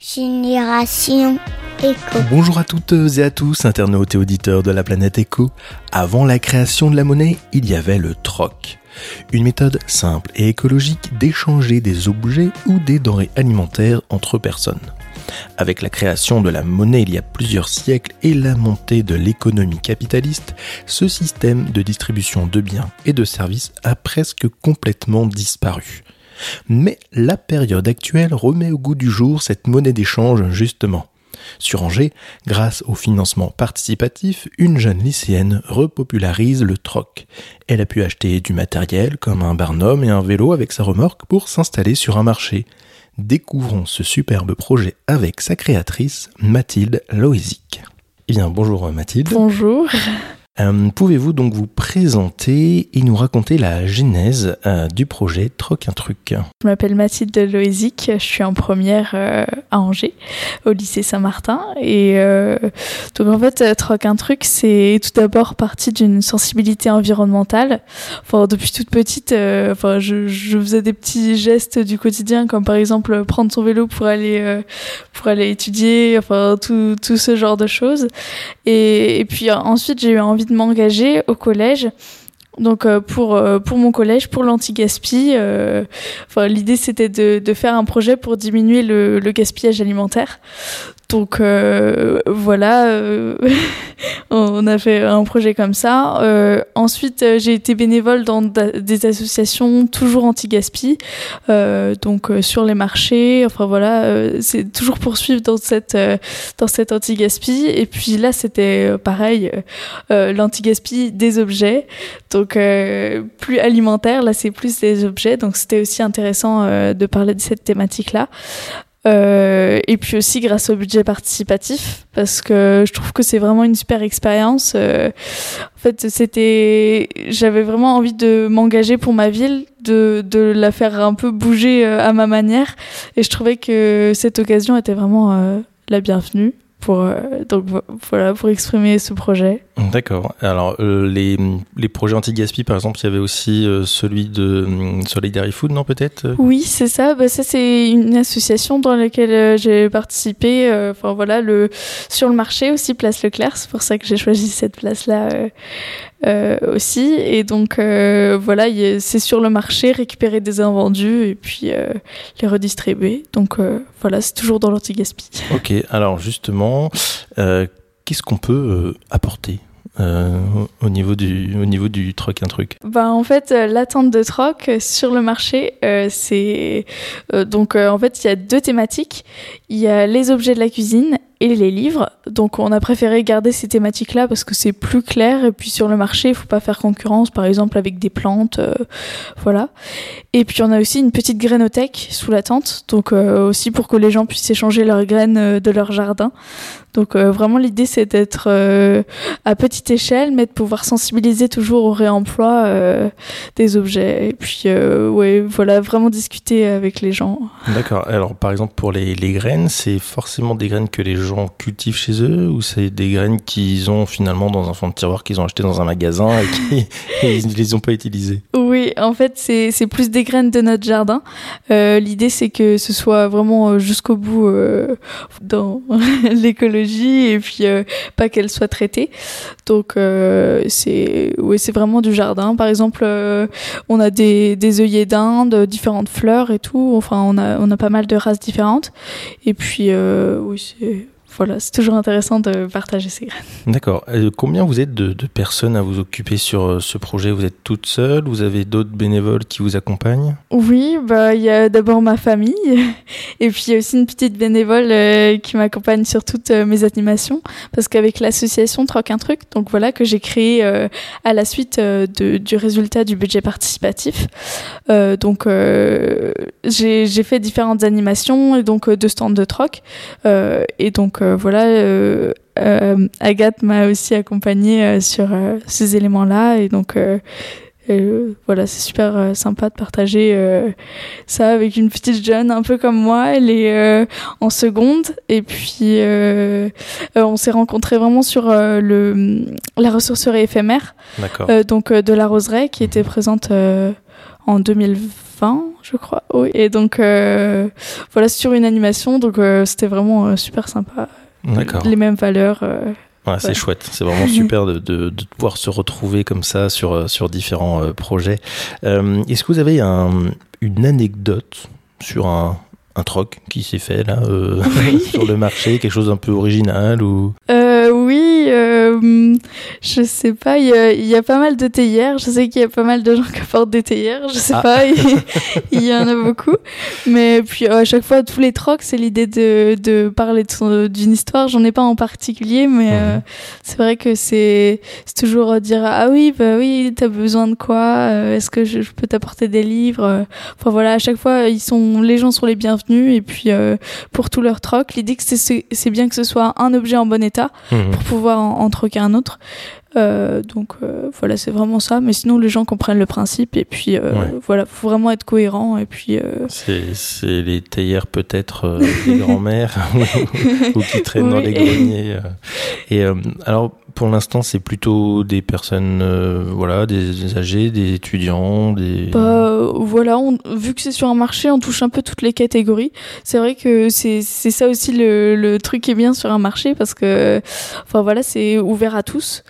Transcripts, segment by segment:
Génération Éco. Bonjour à toutes et à tous, internautes et auditeurs de la planète Éco. Avant la création de la monnaie, il y avait le troc. Une méthode simple et écologique d'échanger des objets ou des denrées alimentaires entre personnes. Avec la création de la monnaie il y a plusieurs siècles et la montée de l'économie capitaliste, ce système de distribution de biens et de services a presque complètement disparu. Mais la période actuelle remet au goût du jour cette monnaie d'échange justement. Sur Angers, grâce au financement participatif, une jeune lycéenne repopularise le troc. Elle a pu acheter du matériel comme un barnum et un vélo avec sa remorque pour s'installer sur un marché. Découvrons ce superbe projet avec sa créatrice, Mathilde Loisic. Eh bien, bonjour Mathilde. Bonjour. Euh, pouvez-vous donc vous présenter et nous raconter la genèse euh, du projet Troc un truc? Je m'appelle Mathilde Loézic, je suis en première euh, à Angers, au lycée Saint-Martin. Et donc en fait, Troc un truc, c'est tout d'abord parti d'une sensibilité environnementale. Enfin, depuis toute petite, enfin, je, faisais des petits gestes du quotidien, comme par exemple prendre son vélo pour aller pour aller étudier, enfin tout, tout ce genre de choses. Et, et puis ensuite, j'ai eu envie de m'engager au collège. Donc euh, pour euh, pour mon collège, pour l'anti-gaspi, euh, l'idée c'était de, de faire un projet pour diminuer le gaspillage alimentaire. Donc euh, voilà, euh, on a fait un projet comme ça. Euh, ensuite, j'ai été bénévole dans des associations toujours anti-gaspi, donc sur les marchés. Enfin voilà, c'est toujours poursuivre dans cette dans cette anti-gaspi. Et puis là, c'était pareil, l'anti-gaspi des objets, donc plus alimentaire. Là, c'est plus des objets. Donc c'était aussi intéressant de parler de cette thématique là. Euh, et puis aussi grâce au budget participatif, parce que je trouve que c'est vraiment une super expérience. Euh, en fait, c'était, j'avais vraiment envie de m'engager pour ma ville, de, de la faire un peu bouger euh, à ma manière, et je trouvais que cette occasion était vraiment la bienvenue pour euh, donc voilà pour exprimer ce projet. D'accord. Alors euh, les, les projets anti-gaspi par exemple, il y avait aussi euh, celui de Solidarity Food, non peut-être Oui, c'est ça. Bah, ça c'est une association dans laquelle j'ai participé. Enfin voilà le sur le marché aussi Place Leclerc. C'est pour ça que j'ai choisi cette place là euh, aussi. Et donc euh, voilà, c'est sur le marché, récupérer des invendus et puis euh, les redistribuer. Donc voilà, c'est toujours dans l'anti-gaspi. Ok, alors justement, qu'est-ce qu'on peut apporter euh, au niveau du au niveau du troc un truc? Bah en fait l'attente de troc sur le marché euh, c'est donc en fait il y a deux thématiques il y a les objets de la cuisine et les livres. Donc on a préféré garder ces thématiques-là parce que c'est plus clair et puis sur le marché, il faut pas faire concurrence par exemple avec des plantes euh, voilà. Et puis on a aussi une petite grainothèque sous la tente donc euh, aussi pour que les gens puissent échanger leurs graines euh, de leur jardin. Donc vraiment l'idée c'est d'être à petite échelle mais de pouvoir sensibiliser toujours au réemploi des objets et puis ouais, voilà, vraiment discuter avec les gens. D'accord. Alors par exemple pour les, les graines, c'est forcément des graines que les gens cultivent chez eux ou c'est des graines qu'ils ont finalement dans un fond de tiroir qu'ils ont acheté dans un magasin et qu'ils ne les ont pas utilisées? Oui, en fait, c'est plus des graines de notre jardin. Euh, L'idée, c'est que ce soit vraiment euh, jusqu'au bout euh, dans l'écologie et puis pas qu'elles soient traitées. Donc, c'est oui, vraiment du jardin. Par exemple, on a des, des œillets d'Inde, différentes fleurs et tout. Enfin, on a, on a pas mal de races différentes. Et puis, oui, c'est voilà, c'est toujours intéressant de partager ces graines. D'accord. Euh, combien vous êtes de, personnes à vous occuper sur euh, ce projet? Vous êtes toute seule Vous avez d'autres bénévoles qui vous accompagnent? Oui, bah il y a d'abord ma famille et puis il y a aussi une petite bénévole euh, qui m'accompagne sur toutes mes animations parce qu'avec l'association Troc un truc, donc voilà que j'ai créé à la suite de, du résultat du budget participatif. donc j'ai fait différentes animations et donc deux stands de troc et donc voilà, euh, euh, Agathe m'a aussi accompagnée sur ces éléments-là et donc voilà, c'est super sympa de partager ça avec une petite jeune un peu comme moi. Elle est en seconde et puis on s'est rencontrés vraiment sur le la ressourcerie éphémère, donc de la roseraie qui était présente en 2020, je crois. Oui. Et donc voilà, sur une animation, donc c'était vraiment super sympa. Les mêmes valeurs. Ouais, c'est chouette, c'est vraiment super de, de, de, pouvoir se retrouver comme ça sur, sur différents projets. Est-ce que vous avez un, une anecdote sur un, un troc qui s'est fait là euh, sur le marché, quelque chose un peu original ou? Euh, euh, je sais pas. Il y, a pas mal de théières. Je sais qu'il y a pas mal de gens qui apportent des théières. Je sais ah. pas. il y en a beaucoup. Mais puis à chaque fois, tous les trocs, c'est l'idée de, de parler d'une histoire. J'en ai pas en particulier, mais mhm. c'est vrai que c'est toujours dire ah oui bah oui t'as besoin de quoi Est-ce que je, je peux t'apporter des livres Enfin voilà, à chaque fois ils sont les gens sont les bienvenus et puis euh, pour tout leur troc. L'idée que c'est bien que ce soit un objet en bon état mhm. pour pouvoir en, troquer un autre. Euh, donc euh, voilà, c'est vraiment ça. Mais sinon, les gens comprennent le principe et puis voilà, faut vraiment être cohérent et puis. C'est les théières peut-être des grands-mères ou, qui traînent dans les greniers. Et alors pour l'instant, c'est plutôt des personnes, euh, voilà, des, âgés, des étudiants, des. Bah, voilà, vu que c'est sur un marché, on touche un peu toutes les catégories. C'est vrai que c'est ça aussi le, truc qui est bien sur un marché parce que, voilà, c'est ouvert à tous.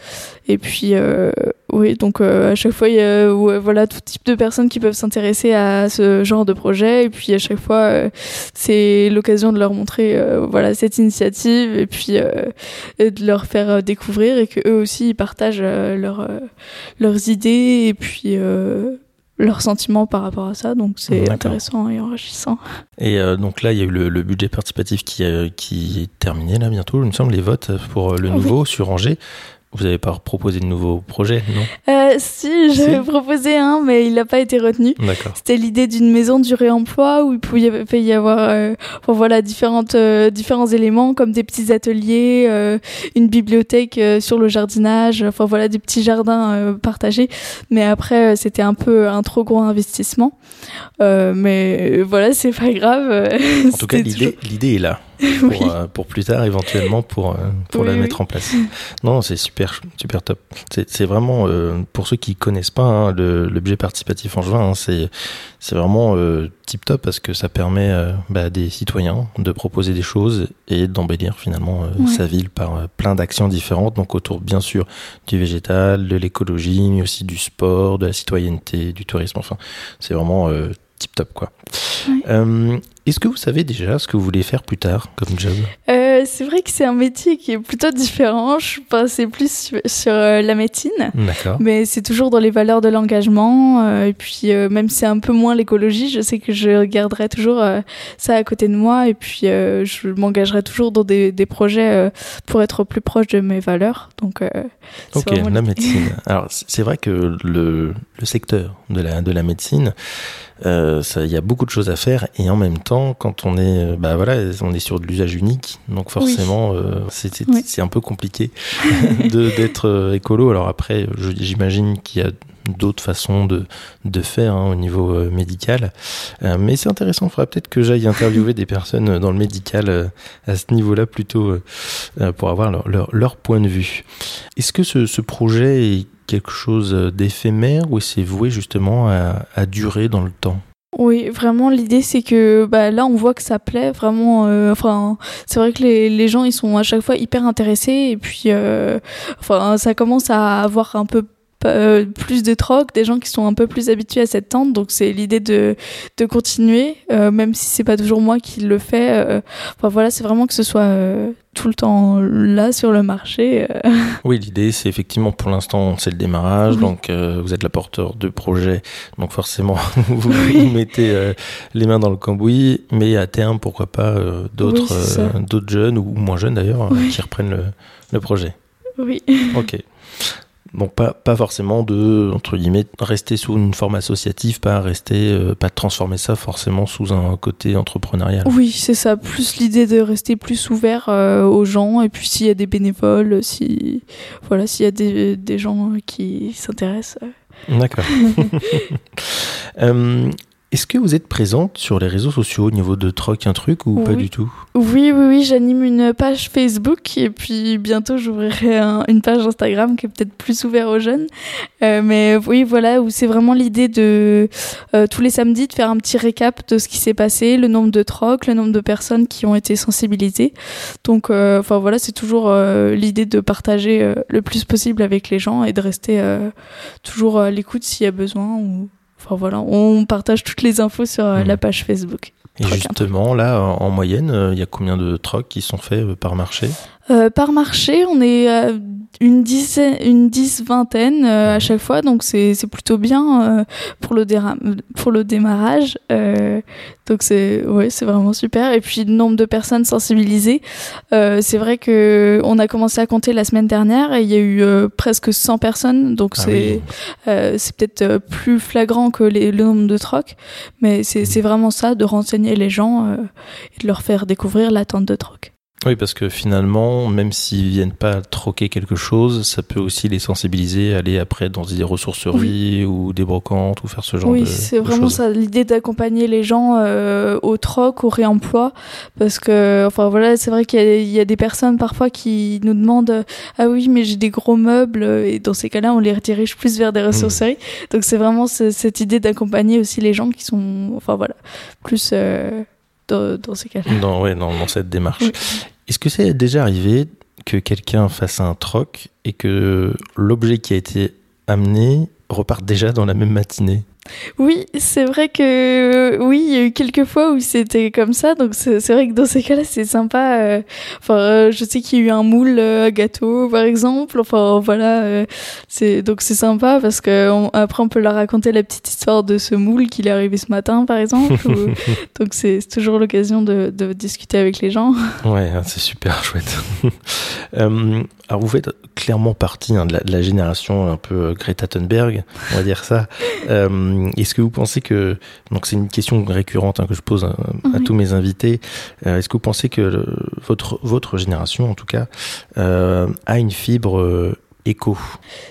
Et puis, euh, oui, donc euh, à chaque fois, il y a voilà, tout type de personnes qui peuvent s'intéresser à ce genre de projet. Et puis à chaque fois, euh, c'est l'occasion de leur montrer voilà, cette initiative et puis de leur faire découvrir et qu'eux aussi, ils partagent leur, leurs idées et puis leurs sentiments par rapport à ça. Donc c'est intéressant et enrichissant. Et donc là, il y a eu le, budget participatif qui, qui est terminé là bientôt, il me semble, les votes pour le nouveau sur Angers. Vous n'avez pas proposé de nouveaux projets, non euh, Si, j'avais proposé un, mais il n'a pas été retenu. C'était l'idée d'une maison du réemploi où il pouvait y avoir euh, voilà, différentes, euh, différents éléments comme des petits ateliers, une bibliothèque sur le jardinage, enfin voilà, des petits jardins partagés. Mais après, c'était un peu un trop gros investissement. mais voilà, c'est pas grave. En tout cas, l'idée est là. pour, euh, pour, plus tard éventuellement pour, euh, pour la mettre en place. Non, c'est super, super top. C'est vraiment, euh, pour ceux qui connaissent pas hein, l'objet participatif en juin, hein, c'est vraiment tip top parce que ça permet bah, des citoyens de proposer des choses et d'embellir finalement sa ville par plein d'actions différentes. Donc autour bien sûr du végétal, de l'écologie, mais aussi du sport, de la citoyenneté, du tourisme. Enfin, c'est vraiment tip top quoi. Euh, est-ce que vous savez déjà ce que vous voulez faire plus tard comme job? Euh, C'est vrai que c'est un métier qui est plutôt différent. Je pensais plus sur, euh, la médecine, mais c'est toujours dans les valeurs de l'engagement. et puis même si c'est un peu moins l'écologie, je sais que je garderai toujours ça à côté de moi. Et puis je m'engagerai toujours dans des, des projets pour être plus proche de mes valeurs. Donc, ok, la médecine. Alors c'est vrai que le, le secteur de la, de la médecine euh, il y a beaucoup de choses à faire et en même temps, quand on est, euh, bah voilà, on est sur de l'usage unique, donc forcément, euh, c'est un peu compliqué d'être écolo. Alors après, j'imagine qu'il y a d'autres façons de, de faire hein, au niveau médical. mais c'est intéressant, il faudrait peut-être que j'aille interviewer des personnes dans le médical à ce niveau-là plutôt pour avoir leur, leur, leur, point de vue. Est-ce que ce, ce projet est quelque chose d'éphémère ou c'est voué justement à, durer dans le temps? Oui, vraiment, l'idée c'est que bah, là on voit que ça plaît vraiment. Euh, enfin, c'est vrai que les, gens ils sont à chaque fois hyper intéressés et puis euh, enfin ça commence à avoir un peu euh, plus de troc, des gens qui sont un peu plus habitués à cette tente. Donc c'est l'idée de, de continuer, euh, même si c'est pas toujours moi qui le fais. Euh, enfin voilà, c'est vraiment que ce soit tout le temps là sur le marché. Oui, l'idée c'est effectivement pour l'instant c'est le démarrage, donc vous êtes la porteur de projet, donc forcément vous, mettez les mains dans le cambouis, mais à terme pourquoi pas d'autres d'autres jeunes ou moins jeunes d'ailleurs qui reprennent le, le projet. Oui. Ok. Donc pas, pas forcément de entre guillemets rester sous une forme associative, pas rester euh, pas transformer ça forcément sous un côté entrepreneurial. Oui, c'est ça, plus l'idée de rester plus ouvert euh, aux gens et puis s'il y a des bénévoles, si voilà, s'il y a des, des gens qui s'intéressent. D'accord. Est-ce que vous êtes présente sur les réseaux sociaux au niveau de Troc un truc ou pas du tout? Oui, oui, oui, j'anime une page Facebook et puis bientôt j'ouvrirai une page Instagram qui est peut-être plus ouverte aux jeunes. Euh, mais oui, voilà, où c'est vraiment l'idée de euh, tous les samedis de faire un petit récap de ce qui s'est passé, le nombre de trocs, le nombre de personnes qui ont été sensibilisées. Donc, euh, enfin voilà, c'est toujours l'idée de partager le plus possible avec les gens et de rester toujours à l'écoute s'il y a besoin ou Enfin voilà, on partage toutes les infos sur euh, la mhm. page Facebook. Et justement, là, en moyenne, euh, il y a combien de trocs qui sont faits euh, par marché? Par marché, on est une dizaine, une dix vingtaine euh, à chaque fois, donc c'est c'est plutôt bien euh, pour le pour le démarrage. Euh, donc c'est ouais, c'est vraiment super. Et puis le nombre de personnes sensibilisées, c'est vrai que on a commencé à compter la semaine dernière et il y a eu presque 100 personnes, donc ah c'est c'est peut-être plus flagrant que les, le nombre de trocs, mais c'est c'est vraiment ça de renseigner les gens et de leur faire découvrir l'attente de troc. Oui, parce que finalement, même s'ils viennent pas troquer quelque chose, ça peut aussi les sensibiliser, aller après dans des ressourceries ou des brocantes ou faire ce genre de choses. Oui, c'est vraiment ça, l'idée d'accompagner les gens euh, au troc, au réemploi, parce que, enfin voilà, c'est vrai qu'il y, y, a des personnes parfois qui nous demandent ah oui, mais j'ai des gros meubles, et dans ces cas-là, on les redirige plus vers des mmh. ressourceries. Donc c'est vraiment cette idée d'accompagner aussi les gens qui sont, enfin voilà, plus euh, dans, ces cas-là. Dans, ouais, dans, dans cette démarche. Est-ce que c'est déjà arrivé que quelqu'un fasse un troc et que l'objet qui a été amené reparte déjà dans la même matinée? Oui, c'est vrai que oui, il y a eu quelques fois où c'était comme ça, donc c'est vrai que dans ces cas-là, c'est sympa. Euh, enfin, euh, je sais qu'il y a eu un moule euh, à gâteau, par exemple. Enfin, voilà, c'est donc c'est sympa parce que après on peut leur raconter la petite histoire de ce moule qui est arrivé ce matin, par exemple. donc c'est toujours l'occasion de, de, discuter avec les gens. Ouais, hein, c'est super chouette. alors vous faites clairement partie hein, de, la, de, la, génération un peu Greta Thunberg, on va dire ça. Euh, est-ce que vous pensez que, donc c'est une question récurrente hein, que je pose à, tous mes invités, euh, est-ce que vous pensez que votre, votre génération, en tout cas, euh, a une fibre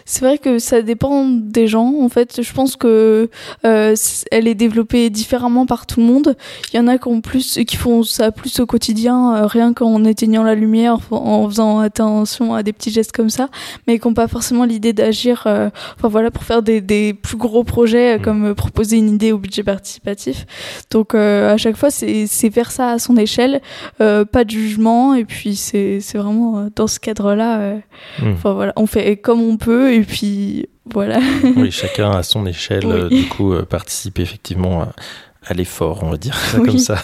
c'est vrai que ça dépend des gens. En fait, je pense que euh, elle est développée différemment par tout le monde. Il y en a qui, ont plus, qui font ça plus au quotidien, euh, rien qu'en éteignant la lumière, en faisant attention à des petits gestes comme ça, mais qui n'ont pas forcément l'idée d'agir. Euh, enfin voilà, pour faire des, des plus gros projets, mm. comme proposer une idée au budget participatif. Donc à chaque fois, c'est faire ça à son échelle, pas de jugement, et puis c'est vraiment dans ce cadre-là. Mm. Enfin voilà, on fait comme on peut et puis voilà. oui, chacun à son échelle, euh, du coup, euh, participe effectivement à, l'effort, on va dire comme ça.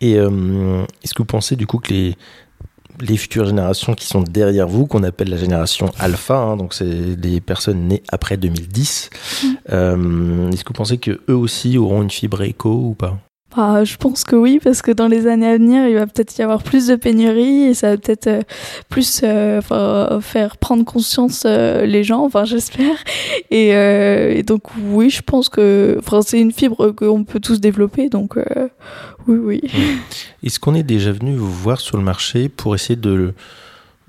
Et euh, est-ce que vous pensez du coup que les, les futures générations qui sont derrière vous, qu'on appelle la génération alpha, hein, donc c'est les personnes nées après 2010, mm. est-ce que vous pensez que eux aussi auront une fibre éco ou pas? Ah, je pense que oui, parce que dans les années à venir, il va peut-être y avoir plus de pénuries et ça va peut-être euh, plus euh, faire prendre conscience euh, les gens, enfin j'espère. Et, donc oui, je pense que c'est une fibre qu'on peut tous développer, donc oui, oui. Est-ce qu'on est déjà venu vous voir sur le marché pour essayer de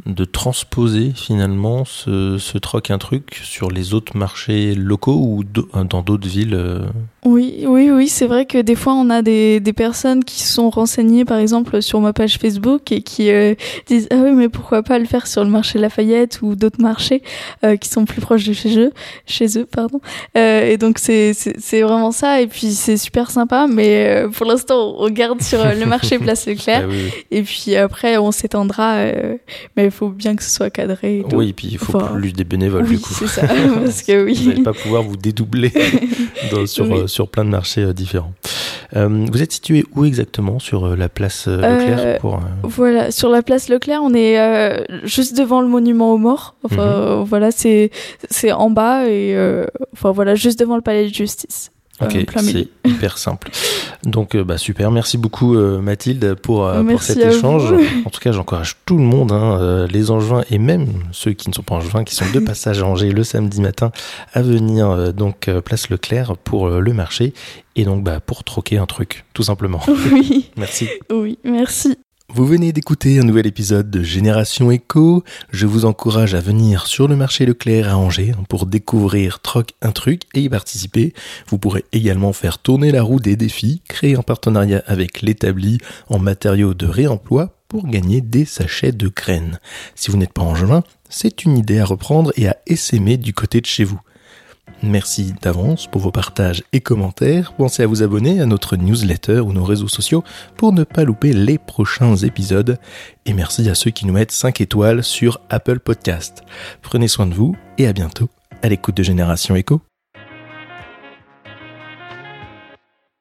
de transposer finalement ce, ce troc un truc sur les autres marchés locaux ou dans d'autres villes oui, oui, oui, c'est vrai que des fois on a des, des personnes qui sont renseignées par exemple sur ma page Facebook et qui euh, disent ah oui mais pourquoi pas le faire sur le marché Lafayette ou d'autres marchés euh, qui sont plus proches de chez eux, chez eux pardon. Euh, et donc c'est c'est vraiment ça et puis c'est super sympa mais pour l'instant on garde sur le marché Place Leclerc ah et puis après on s'étendra mais faut bien que ce soit cadré. Et Oui, et puis il faut plus des bénévoles oui, du coup. c'est ça parce que oui. Vous n'allez pas pouvoir vous dédoubler dans, sur sur plein de marchés euh, différents. Euh, vous êtes situé où exactement sur euh, la place Leclerc pour, Voilà, sur la place Leclerc, on est juste devant le monument aux morts. Enfin, mhm. voilà, c'est c'est en bas et enfin voilà, juste devant le palais de justice. Ok, c'est hyper simple. Donc, euh, bah, super. Merci beaucoup, euh, Mathilde, pour, euh, pour cet échange. En tout cas, j'encourage tout le monde, hein, les Angevins et même ceux qui ne sont pas Angevins, qui sont de passage à Angers le samedi matin, à venir donc place Leclerc pour le marché et donc bah, pour troquer un truc, tout simplement. Oui. merci. Oui, merci. Vous venez d'écouter un nouvel épisode de Génération Echo. Je vous encourage à venir sur le marché Leclerc à Angers pour découvrir Troc un truc et y participer. Vous pourrez également faire tourner la roue des défis créés en partenariat avec l'établi en matériaux de réemploi pour gagner des sachets de graines. Si vous n'êtes pas en juin, c'est une idée à reprendre et à essaimer du côté de chez vous. Merci d'avance pour vos partages et commentaires. Pensez à vous abonner à notre newsletter ou nos réseaux sociaux pour ne pas louper les prochains épisodes. Et merci à ceux qui nous mettent 5 étoiles sur Apple Podcast. Prenez soin de vous et à bientôt à l'écoute de Génération Echo.